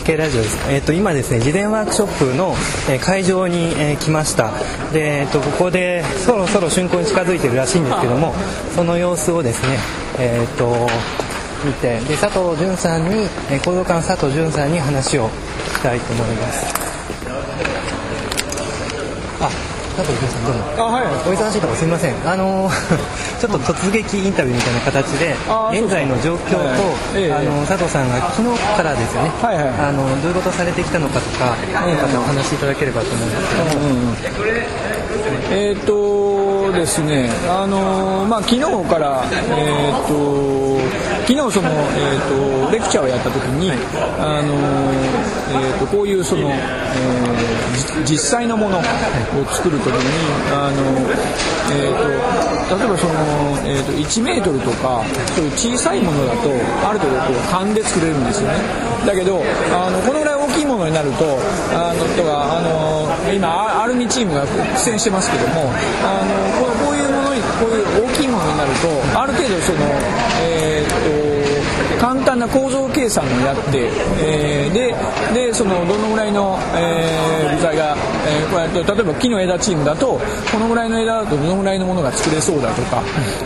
建築系ラジオです。え、ー、と今ですね、事前ワークショップの、えー、会場に、えー、来ました。で、えー、とここでそろそろ竣工に近づいてるらしいんですけども、その様子をですね、えっ、と見て、で佐藤淳さんに、えー、行動官佐藤淳さんに話を聞きたいと思います。あ、佐藤さんどうもあ、はい、お忙しいところすみません。あの ちょっと突撃インタビューみたいな形で現在の状況と、あの佐藤さんが昨日からですよね、はいはい、あのどういうことされてきたのかとか何かお話しいただければと思うんですけど。も、うんうん、えっ、とですねあのまあ昨日からえっ、と昨日その、えーと、レクチャーをやった時に、あのえーと、こういうその、えー、実際のものを作る時に、あのえーと、例えばその、えー、と1メートルとかそういう小さいものだとある程度こう勘で作れるんですよね。だけどあのこのぐらい大きいものになるとあのとかあの今アルミチームが苦戦してますけどもあのこういうものにこういう大きいものになるとある程度その、えー、と簡単な構造計算をやって、えー、ででそのどのぐらいの、えー、部材が、えー、これ例えば木の枝チームだとこのぐらいの枝だとどのぐらいのものが作れそうだとか、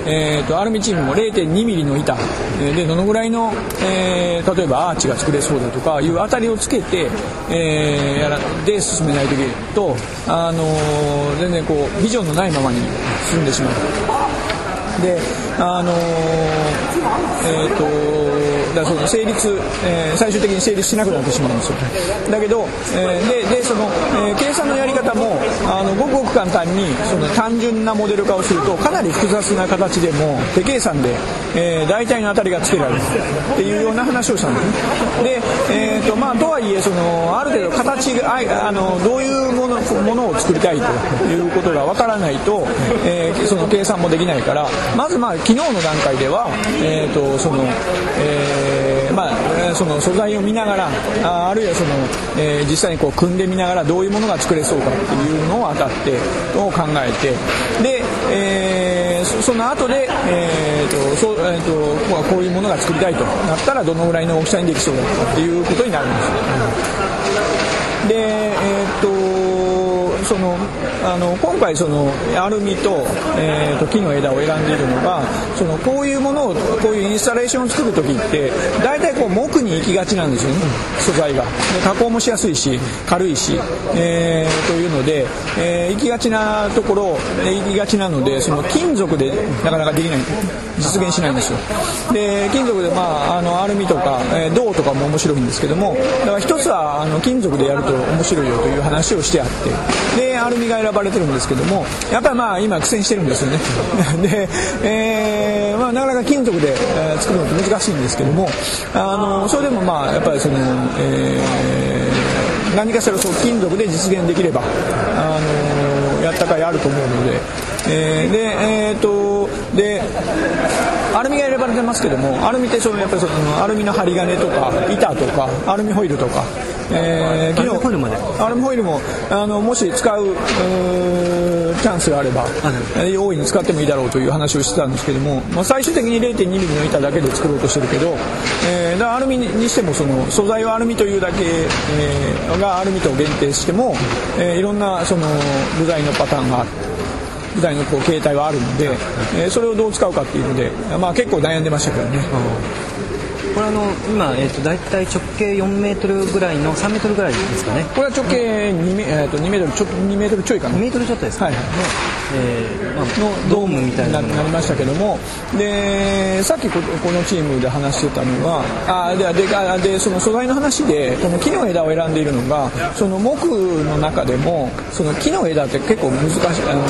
えーと、アルミチームも 0.2mm の板でどのぐらいの、えー、例えばアーチが作れそうだとかいう当たりをつけて、えー、やらで進めないといけないと、あのー、全然こうビジョンのないままに進んでしまう。であのー、えっ、ー、とだその成立、えー、最終的に成立しなくなってしまうんですよ。だけど、えー、ででその、えー、計算のやり方もあのごくごく簡単にその単純なモデル化をするとかなり複雑な形でも手計算で、えー、大体の当たりがつけられるっていうような話をしたんですね。で、えーとまあ、とはいえそのある程度形があのどういうものものを作りたいということがわからないと、えー、その計算もできないからまずまあ昨日の段階では、えーとそのえーまあ、その素材を見ながらああるいはその、えー、実際にこう組んでみながらどういうものが作れそうかっていうのを当たってを考えてで、えー、その後で、えーとそうえーと、こここういうものが作りたいとなったらどのぐらいの大きさにできそうだとかっていうことになるんです。でえーとそのあの今回そのアルミと,、えーと、木の枝を選んでいるのがそのこういうものをこういうインスタレーションを作る時って大体こう木に行きがちなんですよね。素材が。で加工もしやすいし軽いし、えー、というので、えー、行きがちなところ行きがちなのでその金属でなかなかできない。実現しないんですよ。で金属でまああのアルミとか、えー、銅とかも面白いんですけどもだから一つはあの金属でやると面白いよという話をしてあってでアルミが選ばれてるんですけどもやっぱりまあ今苦戦してるんですよね。で、えーまあ、なかなか金属で、え、作るのって難しいんですけどもあのそれでもまあやっぱりその、えー、何かしらそう金属で実現できればあのやったかいあると思うので、えー、でえっ、とでアルミが選ばれてますけどもアルミってそのやっぱりそのアルミの針金とか板とかアルミホイルとかえー、昨日ホイルまでアルミホイルもあのもし使うチャンスがあれば大いに使ってもいいだろうという話をしてたんですけども、まあ、最終的に 0.2mm の板だけで作ろうとしてるけど、えー、だアルミにしてもその素材はアルミというだけ、えー、がアルミと限定しても、えー、いろんなその部材のパターンがあって。部材のこう形態はあるので、えー、それをどう使うかっていうので、まあ、結構悩んでましたけどね。これあの今、えーと、大体直径4メートルぐらいの3メートルぐらいですかね。これは直径2メ,、えー、と2メートルちょ2メートルちょいかな。2メートルちょっとですか、はいはいえーまあ、のドームみたいな。なりましたけども。でさっきこのチームで話してたのはあでででその素材の話でこの木の枝を選んでいるのがその木の中でもその木の枝って結構難しいあの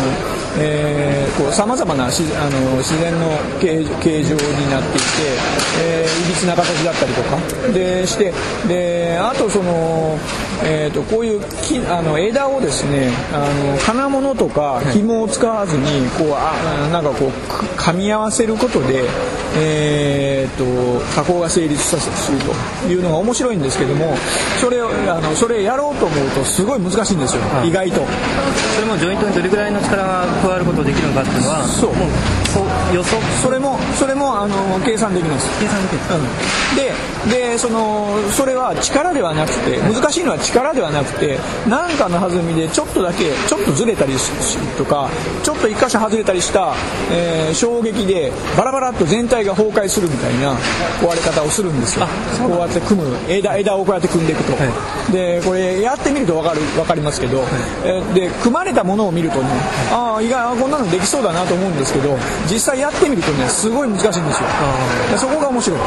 えー、こう様々なしあの自然の形形状になっていて、えー、いびつな形だったりとか。でしてであとその、えーと、こういう木あの枝をですねあの金物とか紐を使わずにこうあなんかこう噛み合わせることでえー、と加工が成立させるというのが面白いんですけどもそれをあのそれやろうと思うとすごい難しいんですよ、意外と。それもジョイントにどれぐらいの力が加わることができるのかっていうのはそう。もうそう予測それもそれもあの計算できます。計算できる。うん、ででそのそれは力ではなくて難しいのは力ではなくて何かの弾みでちょっとだけちょっとずれたりしとかちょっと一箇所外れたりした、えー衝撃でバラバラっと全体が崩壊するみたいな壊れ方をするんですよ。こうやって組む。枝枝をこうやって組んでいくと、でこれやってみると分かる分かりますけど、えーで組まれたものを見るとねああ意外あこんなのできそうだなと思うんですけど実際やってみるとねすごい難しいんですよ。でそこが面白い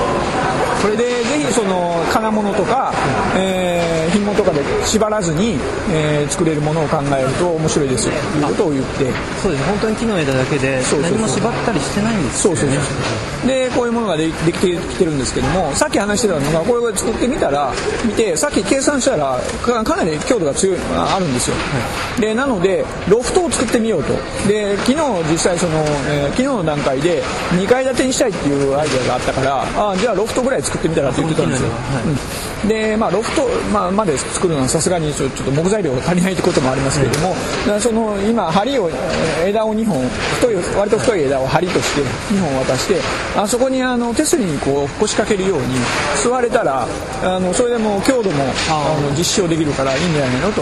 これでぜひその金物とか、えー、紐とかで縛らずに、えー作れるものを考えると面白いですよ。ということを言って。そうです。本当に木の枝だけで何も縛ったりしてないんですそうそうそう。でこういうものがでできてきてるんですけどもさっき話してたのがこれを作ってみたら見てさっき計算したらかかなり強度が強いああるんですよ、でなのでロフトを作ってみようと。で昨日実際その、えー昨日の段階で2階建てにしたいっていうアイデアがあったからあじゃあロフトぐらい作ってみたらって言ってたんですよ、うん。でまあロフト、まあ、まで作るのはさすがにちょっと木材料が足りないってこともありますけれども、だからその今針をえー枝を2本太い割と太い枝を針として2本渡してあそこにあの手すりにこう腰掛けるように座れたらあのそれでもう強度もあの実証できるからいいんじゃないのと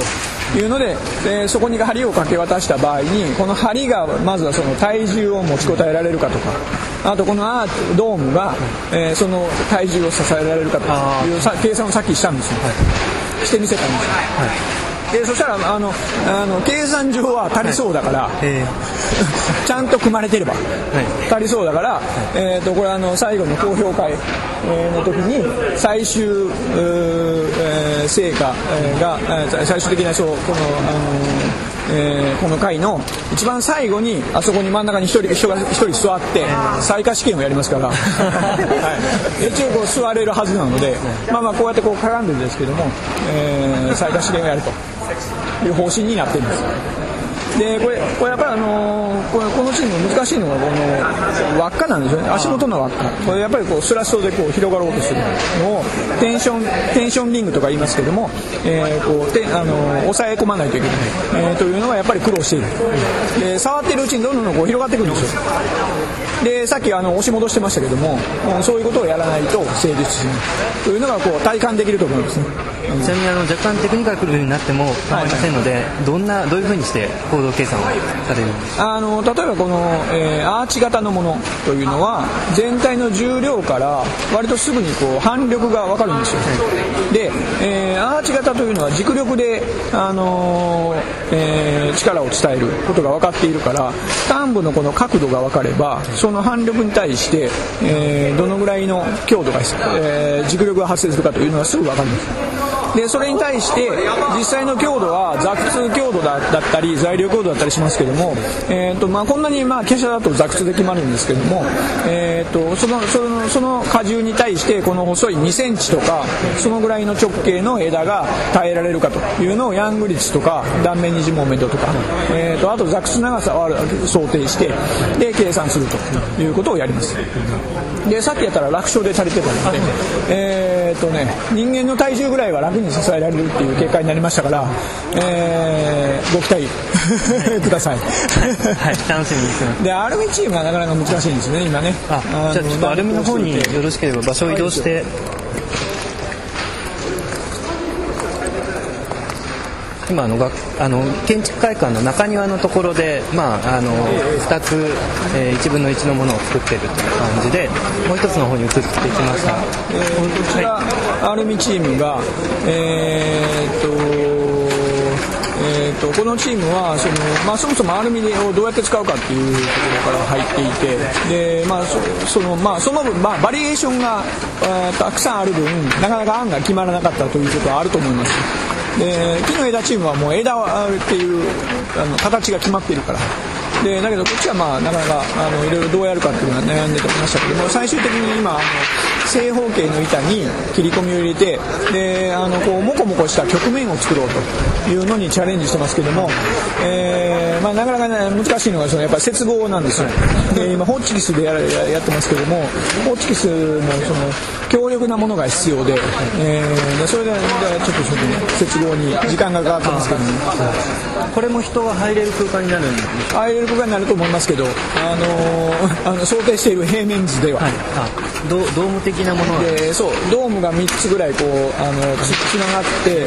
いうのででそこに針をかけ渡した場合にこの針がまずはその体重を持ちこたえられるかとかあとこのアーチドームが、えーその体重を支えられるかというさ計算をさっきしたんですよ、してみせたんですよ、でそしたらあのあの計算上は足りそうだから、えちゃんと組まれてれば、足りそうだから、えー、とこれあの最後の公表会えーの時に最終えー成果えーがえー最終的なそうこの、あのーえーこの回の一番最後にあそこに真ん中に一人人が一人座って採火試験をやりますから、はい、一応こう座れるはずなので、まあまあこうやってこう絡んでるんですけども、えー採火試験をやるという方針になっています。でこれこれやっぱりあのーこれこのチーム難しいのがこの輪っかなんですよね。足元の輪っか。これやっぱりこうスラストでこう広がろうとするのをテンションテンションリングとか言いますけども、えーこうてあのー抑え込まないといけない、えーというのがやっぱり苦労している。で触ってるうちにどんどんどんこう広がってくるんですよでさっきあの押し戻してましたけどもそういうことをやらないと成立しないというのがこう体感できると思いますね。ちなみにあの若干テクニカルになっても構いませんので、どんなどういうふうにして行動計算をされるんですか？あの例えばこの、えーアーチ型のものというのは全体の重量から割とすぐにこう反力が分かるんですよ。で、えーアーチ型というのは軸力で、あのーえー力を伝えることが分かっているから端部のこの角度が分かればその反力に対して、えーどのぐらいの強度が、えー軸力が発生するかというのはすぐ分かるんです。でそれに対して実際の強度はザクツ強度だったり材料強度だったりしますけども、えーとまあ、こんなにまあ華奢だとザクツで決まるんですけども、えー、とそのそのその荷重に対してこの細い2センチとかそのぐらいの直径の枝が耐えられるかというのをヤング率とか断面二次モーメントとか、えー、とあとザクツ長さを想定してで計算するということをやります。でさっきやったら楽勝で足りてたので、えーとね、人間の体重ぐらいは楽に支えられるっていう結果になりましたから、えーご期待 ください。はい楽しみにしてます。でアルミチームはなかなか難しいんですね今ね。あじゃあちょっとアルミの方によろしければ場所を移動して今のあの建築会館の中庭のところで、まあ、あの2つ、えー1分の1のものを作ってるという感じでもう一つの方に移ってきました、えーこちら、アルミチームが、えーっとえーとこのチームはその、まあ、そもそもアルミをどうやって使うかっていうところから入っていてで、まあ、そのまあ、その分、まあ、バリエーションがあたくさんある分なかなか案が決まらなかったということはあると思います。で木の枝チームはもう枝っていうあの形が決まっているから。でだけどこっちはまあなかなかあのいろいろどうやるかっていうのは悩んでましたけども最終的に今あの正方形の板に切り込みを入れてであのこうモコモコした曲面を作ろうというのにチャレンジしてますけども、えーまあ、なかなか、ね、難しいのがそのやっぱり接合なんですよ。で今ホッチキスでややってますけどもホッチキスもその強力なものが必要で、えー、それでちょっとちょっと、ね、接合に時間がかかってますけどねこれも人が入れる空間になるんです入れるになると思いますけど、あのー、あの想定している平面図では、はい、あドドーム的なものでそうドームが3つぐらいこうあのつつながって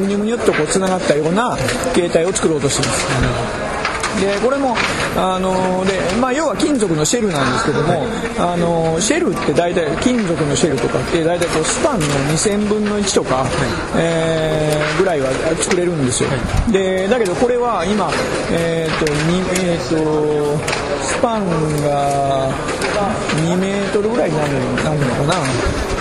むにゅむにゅっとこうつながったような形態を作ろうとしています。でこれもあので、まあ、要は金属のシェルなんですけども、あのシェルって大体金属のシェルとかって大体こうスパンの2000分の1とか、えー、ぐらいは作れるんですよ、でだけどこれは今、えーとえーと、スパンが2メートルぐらいになるのかな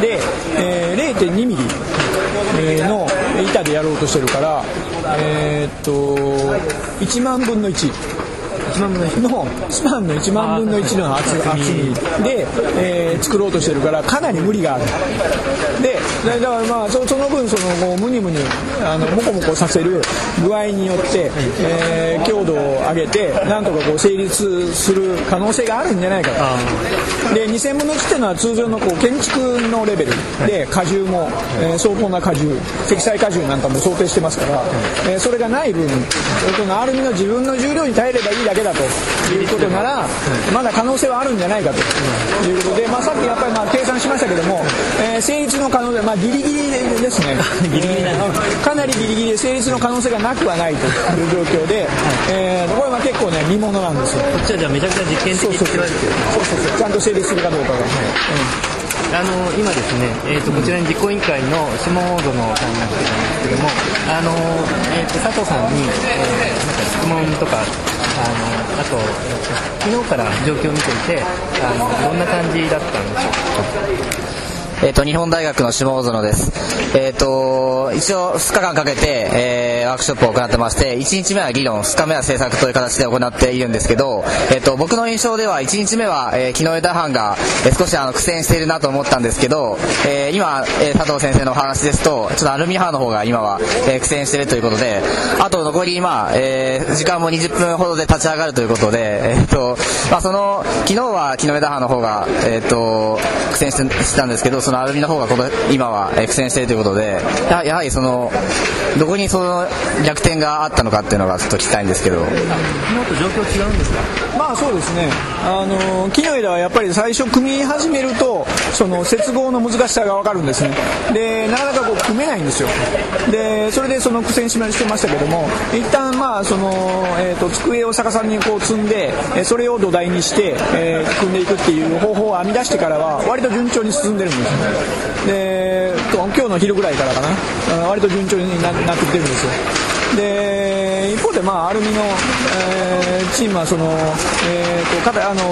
で、えー、0.2ミリの板でやろうとしてるから、えー、っと1万分の1。の1のスパンの1万分の1の厚みで、えー、作ろうとしてるからかなり無理があるでだからまあその分そのもうムニムニあのモコモコさせる具合によって、えー、強度を上げてなんとかこう成立する可能性があるんじゃないかとで2000分の1っていうのは通常のこう建築のレベルで荷重も、えー、相当な荷重積載荷重なんかも想定してますから、えー、それがない分そのアルミの自分の重量に耐えればいいだけだということなら、まだ可能性はあるんじゃないかと。いうことで、まあ、さっきやっぱりまあ計算しましたけども、えー、成立の可能性、まあ、ギリギリですね。ギリギリかなりギリギリで成立の可能性がなくはないという状況で、えー、これは結構ね見ものなんですよ。こっちはじゃあめちゃくちゃ実験的って言われてるそうそうそう。ちゃんと成立するかどうかが、はい。うんあの今ですね、えーと、こちらに実行委員会の下園さんが来てたんですけども、あのえーと、佐藤さんに、えー、なんか質問とか、あのあと、えーと、昨日から状況を見ていてあの、どんな感じだったんでしょうか。え、ー、と、日本大学の下大園です。え、ー、と、一応2日間かけて、えー、ワークショップを行ってまして、1日目は議論、2日目は制作という形で行っているんですけど、えっ、と、僕の印象では1日目は、えー、木の枝班が、えー、少しあの苦戦しているなと思ったんですけど、えー、今、えー、佐藤先生のお話ですと、ちょっとアルミ班の方が今は、えー、苦戦しているということで、あと残り、まあ、えー、時間も20分ほどで立ち上がるということで、えっ、と、まあ、その、昨日は木の枝班の方が、えっ、と、苦戦してたんですけど、そのアルミの方がこの今は苦戦しているということでややはりそのどこにその逆転があったのかっていうのがちょっと聞きたいんですけど。昨日と状況違うんですか？まあそうですね。あの木の枝はやっぱり最初組み始めるとその接合の難しさが分かるんですね。でなかなかこう組めないんですよ。でそれでその苦戦しましてましたけども一旦まあその、えーと、机を逆さにこう積んでそれを土台にして、えー、組んでいくっていう方法を編み出してからは割と順調に進んでるんですで今日の昼ぐらいからかな。割と順調になってきてるんですよ。で一方で、まあ、アルミの、えー、チームはその、えーと、あの、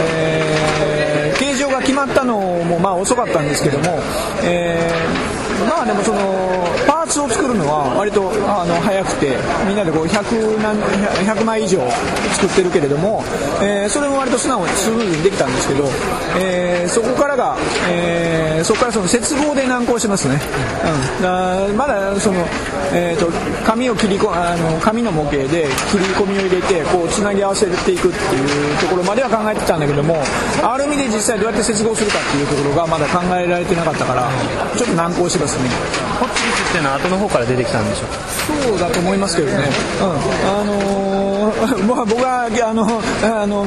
えー、形状が決まったのもまあ遅かったんですけども、えー、まあでもそのパーツを作るのは割とあの早くてみんなでこう 100, 何100枚以上作ってるけれども、えー、それも割と素直にスムーズにできたんですけど、えー、そこからが、えー、そこからその接合で難航しますね、うん、だまだその、えーと、紙を切りこあの紙の模型で切り込みを入れてこうつなぎ合わせていくっていうところまでは考えてたんだけどもアルミで実際どうやって接合するかっていうところがまだ考えられてなかったからちょっと難航しますね。の方から出てきたんでしょうそうだと思いますけどね、うん、あのー、まあ、僕はあのあのあの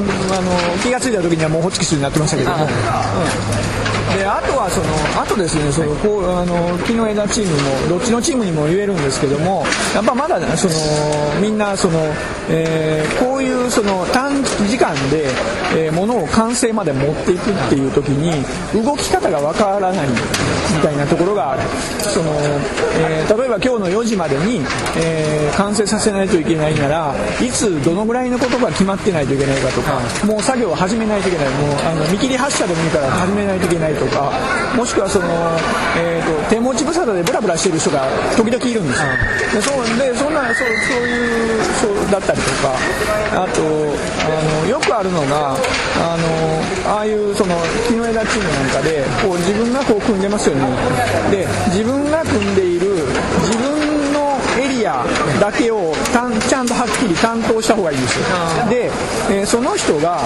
気が付いた時にはもうホッチキスになってましたけども、うんであとはそのあとですねそのこうあの木の枝チームもどっちのチームにも言えるんですけどもやっぱまだそのみんなその、えー、こういうその短時間で、えー、ものを完成まで持っていくっていう時に動き方がわからないみたいなところがある。その、えー、例えば今日の4時までに、えー、完成させないといけないならいつどのぐらいのことが決まってないといけないかとかもう作業を始めないといけない。もうあの見切り発車でもいいから始めないといけないとかもしくはその、えーと、手持ち無沙汰でブラブラしてる人が時々いるんですよ、でそうでそんなそうそういうそうだったりとかあとあのよくあるのがあのああいうその木の枝チームなんかでこう自分がこう組んでますよね。で自分が組んでいる自分のエリアだけをちゃんとはっきり担当した方がいいですよ。で、えー、その人が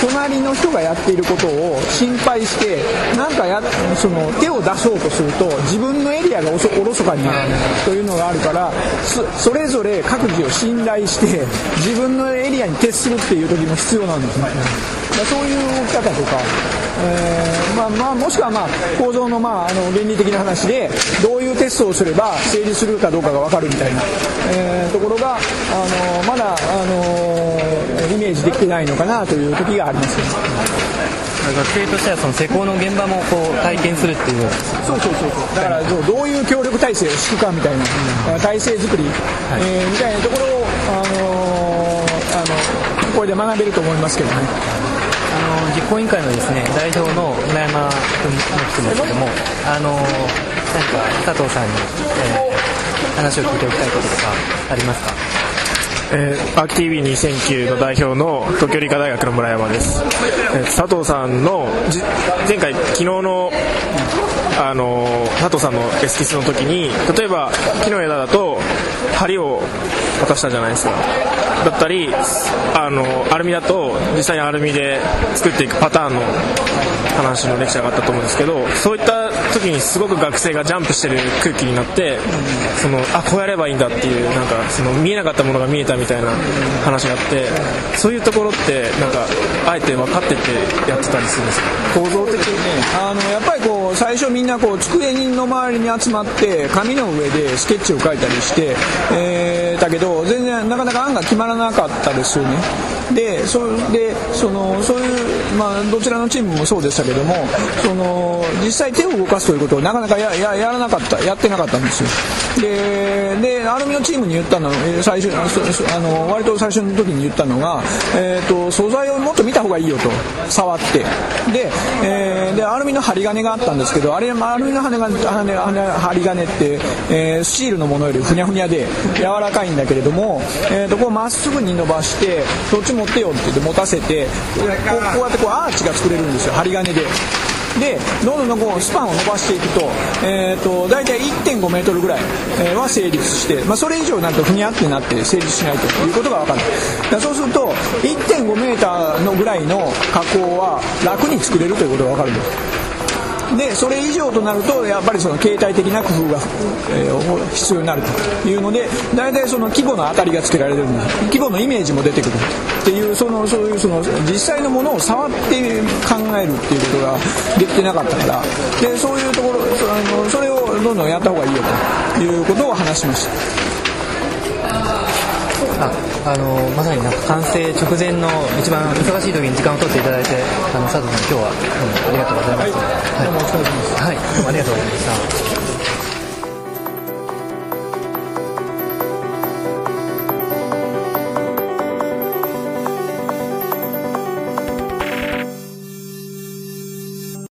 隣の人がやっていることを心配してなんかやその手を出そうとすると自分のエリアがおろそかになるというのがあるからそれぞれ各自を信頼して自分のエリアに徹するっていう時も必要なんですねそういう動き方とか、えー、まあまあ、もしくは、まあ、構造の,、まあ、あの原理的な話でどういうテストをすれば成立するかどうかが分かるみたいな、えー、ところがあのまだあのイメージできてないのかなという時があります。学生としてはその施工の現場もこう体験するっていう。そうそうそうそう。だからどういう協力体制を敷くかみたいな、体制作り、はい、えー、みたいなところを、あのー、あのこれで学べると思いますけどね実行委員会のですね代表の村山君の人ですけどもあの何か佐藤さんに、えー、話を聞いておきたいこととかありますか？えー、アーキ TV2009 の代表の東京理科大学の村山です、えー、佐藤さんの前回昨日のあの佐藤さんのエスキスの時に例えば木の枝だと針を渡したじゃないですか。だったりあのアルミだと実際にアルミで作っていくパターンの話のレクチャーがあったと思うんですけどそういった時にすごく学生がジャンプしてる空気になってそのあこうやればいいんだっていうなんかその見えなかったものが見えたみたいな話があってそういうところってなんかあえて分かっててやってたりするんですか？構造的にねあのやっぱりこう最初みんなこう机の周りに集まって紙の上でスケッチを描いたりして、えー、だけど全然なかなか案が決まらなかったですよね。でそでそのそういう、まあ、どちらのチームもそうでしたけどもその実際手を動かすということをなかなかやややらなかったやってなかったんですよ。ででアルミのチームに言ったの最初あの割と最初の時に言ったのが、えーと、素材をもっと見た方がいいよと触って。で,、えー、でアルミの針金があったんですけどあれアルミの羽が針金って、えー、スチールのものよりふにゃふにゃで柔らかいんだけれども、えーと、こうまっすぐに伸ばしてそっちも持ってよって言って持たせてこうこうやってこうアーチが作れるんですよ。針金で。でどんどんこうスパンを伸ばしていくと,、えーと、大体1.5メートルぐらいは成立して、まあ、それ以上になるとふにゃってなって成立しないということが分かる。だそうすると1.5メーターのぐらいの加工は楽に作れるということが分かるんです。でそれ以上となるとやっぱりその形態的な工夫が、えー、必要になるというので大体その規模の当たりがつけられるんです規模のイメージも出てくるっていうそのそういうその実際のものを触って考えるっていうことができてなかったからでそういうところそのそれをどんどんやった方がいいよということを話しました。ああのまさになんか完成直前の一番忙しい時に時間を取っていただいてあの佐藤さん今日はどうもありがとうございます、はい、どうもお疲れ様です、はい、ありがとうございました